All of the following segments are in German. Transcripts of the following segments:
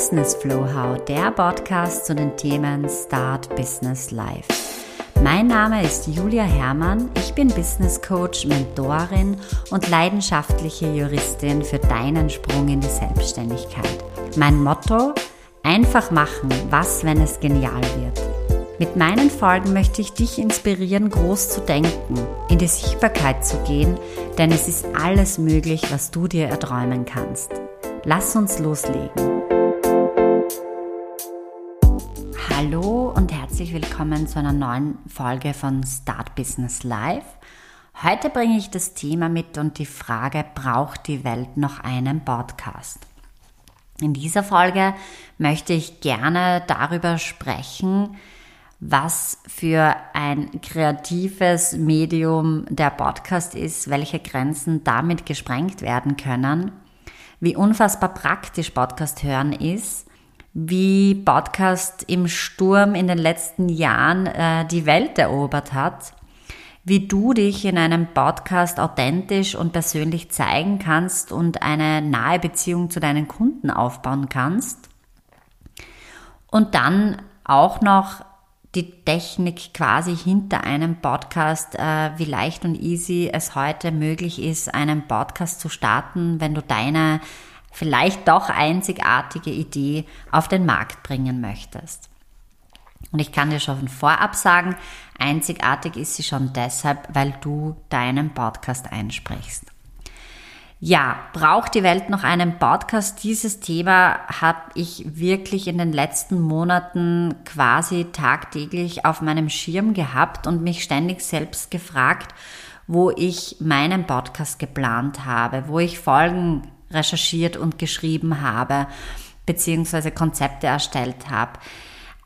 Business Flow How, der Podcast zu den Themen Start Business Life. Mein Name ist Julia Herrmann, ich bin Business Coach, Mentorin und leidenschaftliche Juristin für deinen Sprung in die Selbstständigkeit. Mein Motto, einfach machen, was, wenn es genial wird. Mit meinen Folgen möchte ich dich inspirieren, groß zu denken, in die Sichtbarkeit zu gehen, denn es ist alles möglich, was du dir erträumen kannst. Lass uns loslegen. Hallo und herzlich willkommen zu einer neuen Folge von Start Business Live. Heute bringe ich das Thema mit und die Frage, braucht die Welt noch einen Podcast? In dieser Folge möchte ich gerne darüber sprechen, was für ein kreatives Medium der Podcast ist, welche Grenzen damit gesprengt werden können, wie unfassbar praktisch Podcast hören ist, wie Podcast im Sturm in den letzten Jahren äh, die Welt erobert hat, wie du dich in einem Podcast authentisch und persönlich zeigen kannst und eine nahe Beziehung zu deinen Kunden aufbauen kannst. Und dann auch noch die Technik quasi hinter einem Podcast, äh, wie leicht und easy es heute möglich ist, einen Podcast zu starten, wenn du deine vielleicht doch einzigartige Idee auf den Markt bringen möchtest. Und ich kann dir schon von vorab sagen, einzigartig ist sie schon deshalb, weil du deinen Podcast einsprichst. Ja, braucht die Welt noch einen Podcast? Dieses Thema habe ich wirklich in den letzten Monaten quasi tagtäglich auf meinem Schirm gehabt und mich ständig selbst gefragt, wo ich meinen Podcast geplant habe, wo ich Folgen recherchiert und geschrieben habe, beziehungsweise Konzepte erstellt habe.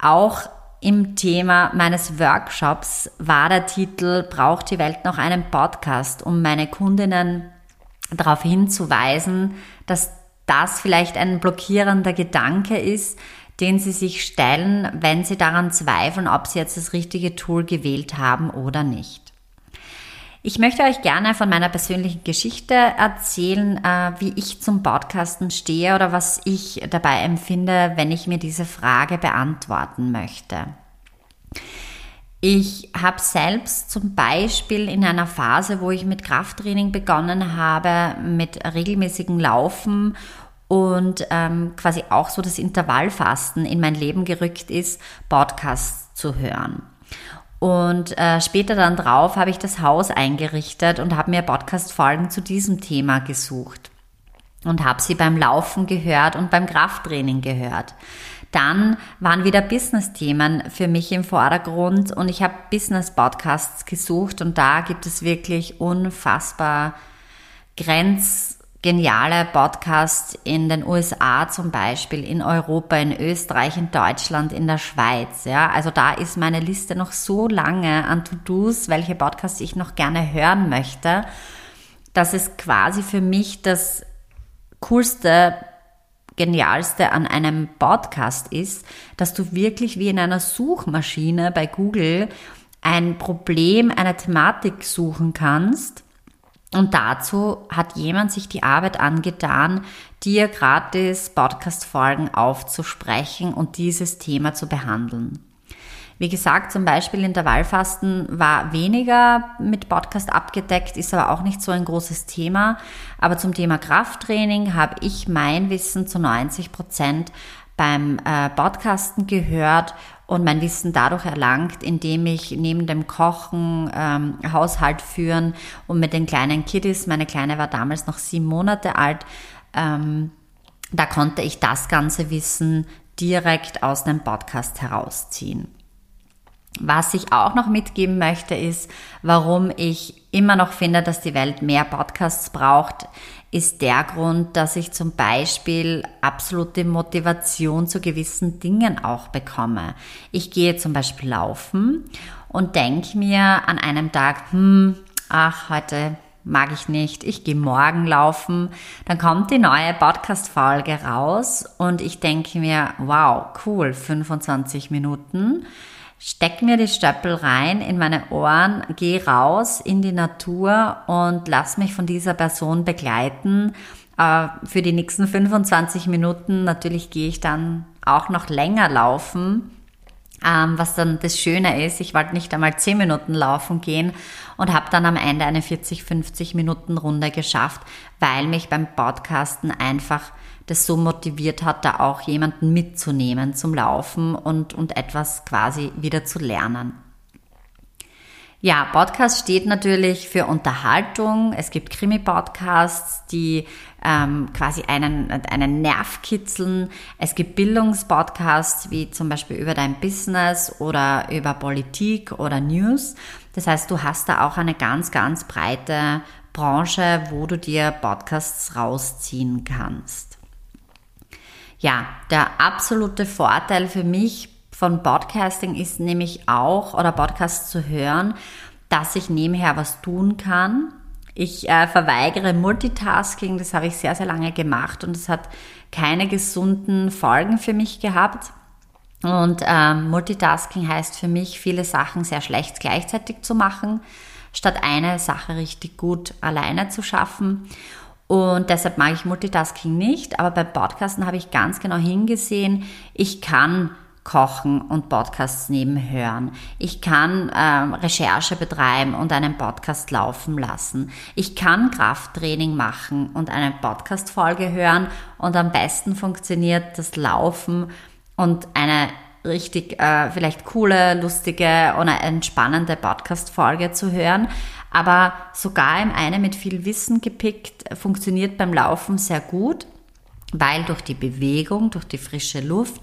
Auch im Thema meines Workshops war der Titel Braucht die Welt noch einen Podcast, um meine Kundinnen darauf hinzuweisen, dass das vielleicht ein blockierender Gedanke ist, den sie sich stellen, wenn sie daran zweifeln, ob sie jetzt das richtige Tool gewählt haben oder nicht. Ich möchte euch gerne von meiner persönlichen Geschichte erzählen, äh, wie ich zum Podcasten stehe oder was ich dabei empfinde, wenn ich mir diese Frage beantworten möchte. Ich habe selbst zum Beispiel in einer Phase, wo ich mit Krafttraining begonnen habe, mit regelmäßigem Laufen und ähm, quasi auch so das Intervallfasten in mein Leben gerückt ist, Podcasts zu hören. Und äh, später dann drauf habe ich das Haus eingerichtet und habe mir Podcast-Folgen zu diesem Thema gesucht und habe sie beim Laufen gehört und beim Krafttraining gehört. Dann waren wieder Business-Themen für mich im Vordergrund und ich habe Business-Podcasts gesucht und da gibt es wirklich unfassbar grenzgeniale Podcasts in den USA zum Beispiel, in Europa, in Österreich, in Deutschland, in der Schweiz. Ja, also da ist meine Liste noch so lange an To-Dos, welche Podcasts ich noch gerne hören möchte, dass es quasi für mich das coolste Genialste an einem Podcast ist, dass du wirklich wie in einer Suchmaschine bei Google ein Problem, eine Thematik suchen kannst. Und dazu hat jemand sich die Arbeit angetan, dir gratis Podcast-Folgen aufzusprechen und dieses Thema zu behandeln. Wie gesagt, zum Beispiel Intervallfasten war weniger mit Podcast abgedeckt, ist aber auch nicht so ein großes Thema. Aber zum Thema Krafttraining habe ich mein Wissen zu 90 Prozent beim äh, Podcasten gehört und mein Wissen dadurch erlangt, indem ich neben dem Kochen, ähm, Haushalt führen und mit den kleinen Kiddies, meine Kleine war damals noch sieben Monate alt, ähm, da konnte ich das ganze Wissen direkt aus dem Podcast herausziehen. Was ich auch noch mitgeben möchte, ist, warum ich immer noch finde, dass die Welt mehr Podcasts braucht, ist der Grund, dass ich zum Beispiel absolute Motivation zu gewissen Dingen auch bekomme. Ich gehe zum Beispiel laufen und denke mir an einem Tag, hm, ach, heute mag ich nicht, ich gehe morgen laufen. Dann kommt die neue Podcast-Folge raus und ich denke mir, wow, cool, 25 Minuten steck mir die Stöppel rein in meine Ohren, geh raus in die Natur und lass mich von dieser Person begleiten. Äh, für die nächsten 25 Minuten natürlich gehe ich dann auch noch länger laufen. Ähm, was dann das Schöne ist, ich wollte nicht einmal 10 Minuten laufen gehen und habe dann am Ende eine 40, 50 Minuten Runde geschafft, weil mich beim Podcasten einfach das so motiviert hat, da auch jemanden mitzunehmen zum Laufen und, und etwas quasi wieder zu lernen. Ja, Podcast steht natürlich für Unterhaltung. Es gibt Krimi-Podcasts, die ähm, quasi einen, einen Nerv kitzeln. Es gibt Bildungspodcasts, wie zum Beispiel über dein Business oder über Politik oder News. Das heißt, du hast da auch eine ganz, ganz breite Branche, wo du dir Podcasts rausziehen kannst. Ja, der absolute Vorteil für mich von Podcasting ist nämlich auch, oder Podcasts zu hören, dass ich nebenher was tun kann. Ich äh, verweigere Multitasking, das habe ich sehr, sehr lange gemacht und es hat keine gesunden Folgen für mich gehabt. Und ähm, Multitasking heißt für mich, viele Sachen sehr schlecht gleichzeitig zu machen, statt eine Sache richtig gut alleine zu schaffen. Und deshalb mag ich Multitasking nicht, aber beim Podcasten habe ich ganz genau hingesehen, ich kann kochen und Podcasts nebenhören. Ich kann ähm, Recherche betreiben und einen Podcast laufen lassen. Ich kann Krafttraining machen und eine Podcast-Folge hören und am besten funktioniert das Laufen und eine richtig äh, vielleicht coole, lustige oder entspannende Podcast-Folge zu hören. Aber sogar im eine mit viel Wissen gepickt funktioniert beim Laufen sehr gut, weil durch die Bewegung, durch die frische Luft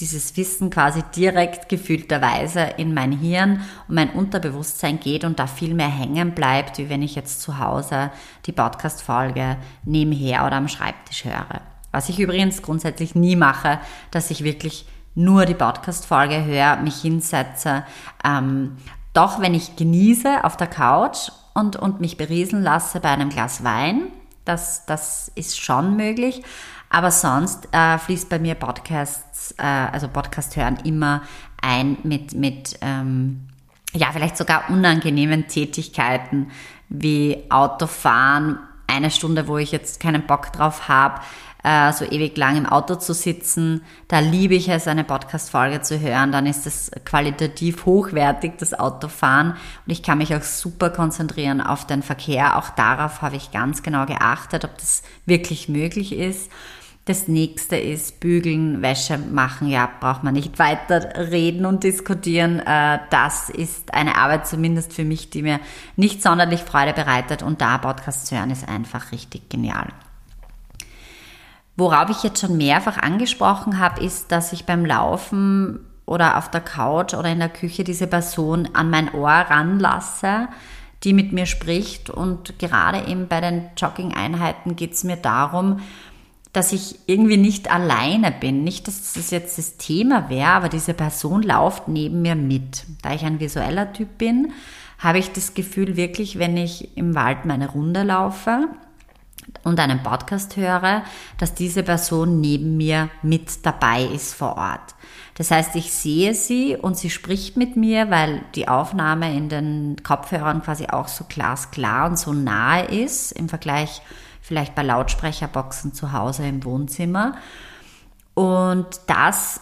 dieses Wissen quasi direkt gefühlterweise in mein Hirn und mein Unterbewusstsein geht und da viel mehr hängen bleibt, wie wenn ich jetzt zu Hause die Podcast-Folge nebenher oder am Schreibtisch höre. Was ich übrigens grundsätzlich nie mache, dass ich wirklich nur die Podcast-Folge höre, mich hinsetze. Ähm, doch wenn ich genieße auf der Couch und, und mich berieseln lasse bei einem Glas Wein, das, das ist schon möglich. Aber sonst äh, fließt bei mir Podcasts, äh, also Podcast hören immer ein mit, mit ähm, ja, vielleicht sogar unangenehmen Tätigkeiten wie Autofahren, eine Stunde, wo ich jetzt keinen Bock drauf habe, äh, so ewig lang im Auto zu sitzen. Da liebe ich es, eine Podcast-Folge zu hören. Dann ist es qualitativ hochwertig, das Autofahren. Und ich kann mich auch super konzentrieren auf den Verkehr. Auch darauf habe ich ganz genau geachtet, ob das wirklich möglich ist. Das nächste ist Bügeln, Wäsche machen. Ja, braucht man nicht weiter reden und diskutieren. Äh, das ist eine Arbeit zumindest für mich, die mir nicht sonderlich Freude bereitet. Und da Podcast zu hören ist einfach richtig genial. Worauf ich jetzt schon mehrfach angesprochen habe, ist, dass ich beim Laufen oder auf der Couch oder in der Küche diese Person an mein Ohr ranlasse, die mit mir spricht. Und gerade eben bei den Jogging-Einheiten geht es mir darum, dass ich irgendwie nicht alleine bin. Nicht, dass das jetzt das Thema wäre, aber diese Person läuft neben mir mit. Da ich ein visueller Typ bin, habe ich das Gefühl wirklich, wenn ich im Wald meine Runde laufe, und einen Podcast höre, dass diese Person neben mir mit dabei ist vor Ort. Das heißt, ich sehe sie und sie spricht mit mir, weil die Aufnahme in den Kopfhörern quasi auch so glasklar und so nahe ist im Vergleich vielleicht bei Lautsprecherboxen zu Hause im Wohnzimmer. Und das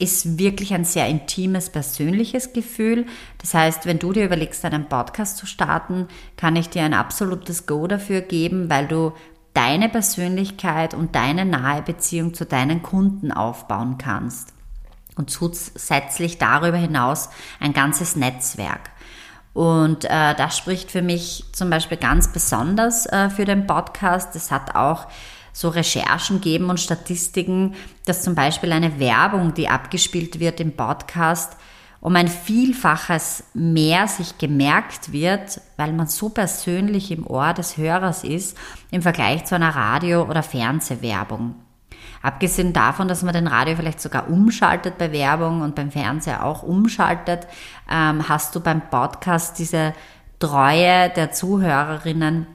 ist wirklich ein sehr intimes, persönliches Gefühl. Das heißt, wenn du dir überlegst, einen Podcast zu starten, kann ich dir ein absolutes Go dafür geben, weil du deine Persönlichkeit und deine nahe Beziehung zu deinen Kunden aufbauen kannst. Und zusätzlich darüber hinaus ein ganzes Netzwerk. Und äh, das spricht für mich zum Beispiel ganz besonders äh, für den Podcast. Es hat auch so Recherchen geben und Statistiken, dass zum Beispiel eine Werbung, die abgespielt wird im Podcast, um ein Vielfaches mehr sich gemerkt wird, weil man so persönlich im Ohr des Hörers ist, im Vergleich zu einer Radio- oder Fernsehwerbung. Abgesehen davon, dass man den Radio vielleicht sogar umschaltet bei Werbung und beim Fernseher auch umschaltet, ähm, hast du beim Podcast diese Treue der Zuhörerinnen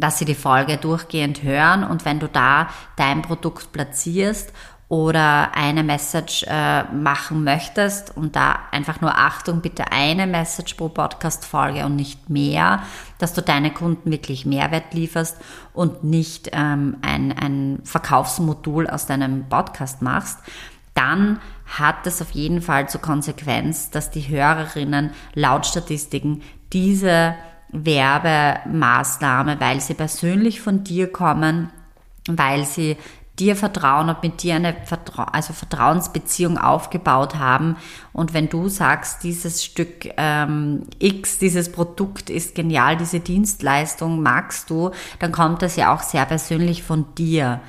dass sie die Folge durchgehend hören und wenn du da dein Produkt platzierst oder eine Message äh, machen möchtest und da einfach nur Achtung, bitte eine Message pro Podcast-Folge und nicht mehr, dass du deine Kunden wirklich Mehrwert lieferst und nicht ähm, ein, ein Verkaufsmodul aus deinem Podcast machst, dann hat es auf jeden Fall zur Konsequenz, dass die Hörerinnen laut Statistiken diese Werbemaßnahme, weil sie persönlich von dir kommen, weil sie dir vertrauen und mit dir eine Vertra also Vertrauensbeziehung aufgebaut haben. Und wenn du sagst, dieses Stück ähm, X, dieses Produkt ist genial, diese Dienstleistung magst du, dann kommt das ja auch sehr persönlich von dir.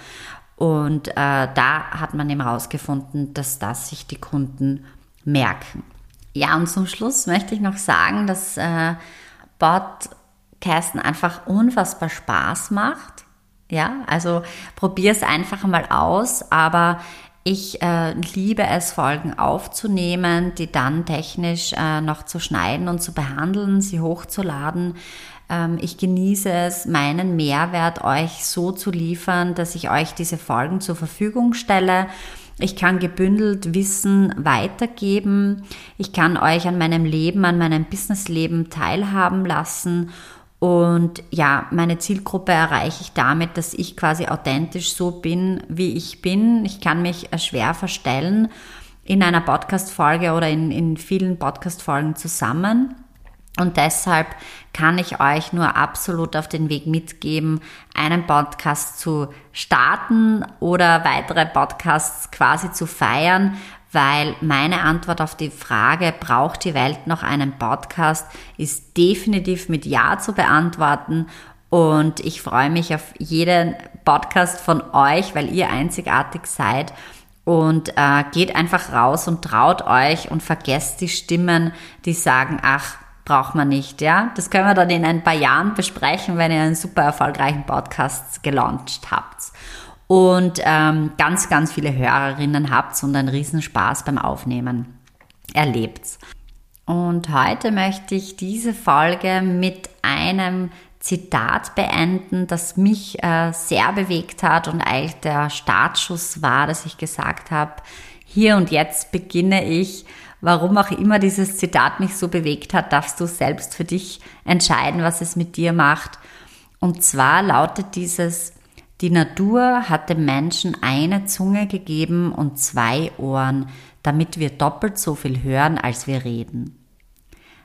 Und äh, da hat man eben herausgefunden, dass das sich die Kunden merken. Ja, und zum Schluss möchte ich noch sagen, dass äh, Podcasten einfach unfassbar Spaß macht. Ja, also probier es einfach mal aus, aber ich äh, liebe es, Folgen aufzunehmen, die dann technisch äh, noch zu schneiden und zu behandeln, sie hochzuladen. Ähm, ich genieße es, meinen Mehrwert euch so zu liefern, dass ich euch diese Folgen zur Verfügung stelle. Ich kann gebündelt Wissen weitergeben. Ich kann euch an meinem Leben, an meinem Businessleben teilhaben lassen. Und ja, meine Zielgruppe erreiche ich damit, dass ich quasi authentisch so bin, wie ich bin. Ich kann mich schwer verstellen in einer Podcast-Folge oder in, in vielen Podcast-Folgen zusammen. Und deshalb kann ich euch nur absolut auf den Weg mitgeben, einen Podcast zu starten oder weitere Podcasts quasi zu feiern, weil meine Antwort auf die Frage, braucht die Welt noch einen Podcast, ist definitiv mit Ja zu beantworten. Und ich freue mich auf jeden Podcast von euch, weil ihr einzigartig seid. Und äh, geht einfach raus und traut euch und vergesst die Stimmen, die sagen, ach, braucht man nicht, ja. Das können wir dann in ein paar Jahren besprechen, wenn ihr einen super erfolgreichen Podcast gelauncht habt. Und ähm, ganz, ganz viele Hörerinnen habt und einen Riesenspaß beim Aufnehmen erlebt. Und heute möchte ich diese Folge mit einem Zitat beenden, das mich äh, sehr bewegt hat und eigentlich der Startschuss war, dass ich gesagt habe, hier und jetzt beginne ich Warum auch immer dieses Zitat mich so bewegt hat, darfst du selbst für dich entscheiden, was es mit dir macht. Und zwar lautet dieses, die Natur hat dem Menschen eine Zunge gegeben und zwei Ohren, damit wir doppelt so viel hören, als wir reden.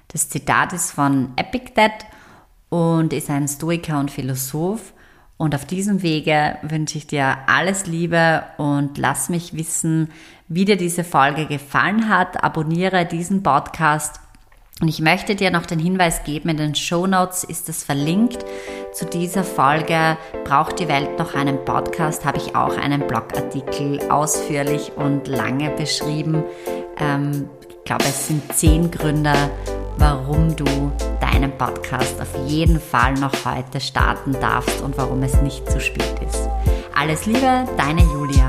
Das Zitat ist von Epictet und ist ein Stoiker und Philosoph. Und auf diesem Wege wünsche ich dir alles Liebe und lass mich wissen, wie dir diese Folge gefallen hat. Abonniere diesen Podcast. Und ich möchte dir noch den Hinweis geben, in den Show Notes ist es verlinkt. Zu dieser Folge Braucht die Welt noch einen Podcast? habe ich auch einen Blogartikel ausführlich und lange beschrieben. Ähm, ich glaube, es sind zehn Gründe, warum du deinen Podcast auf jeden Fall noch heute starten darfst und warum es nicht zu spät ist. Alles Liebe, deine Julia.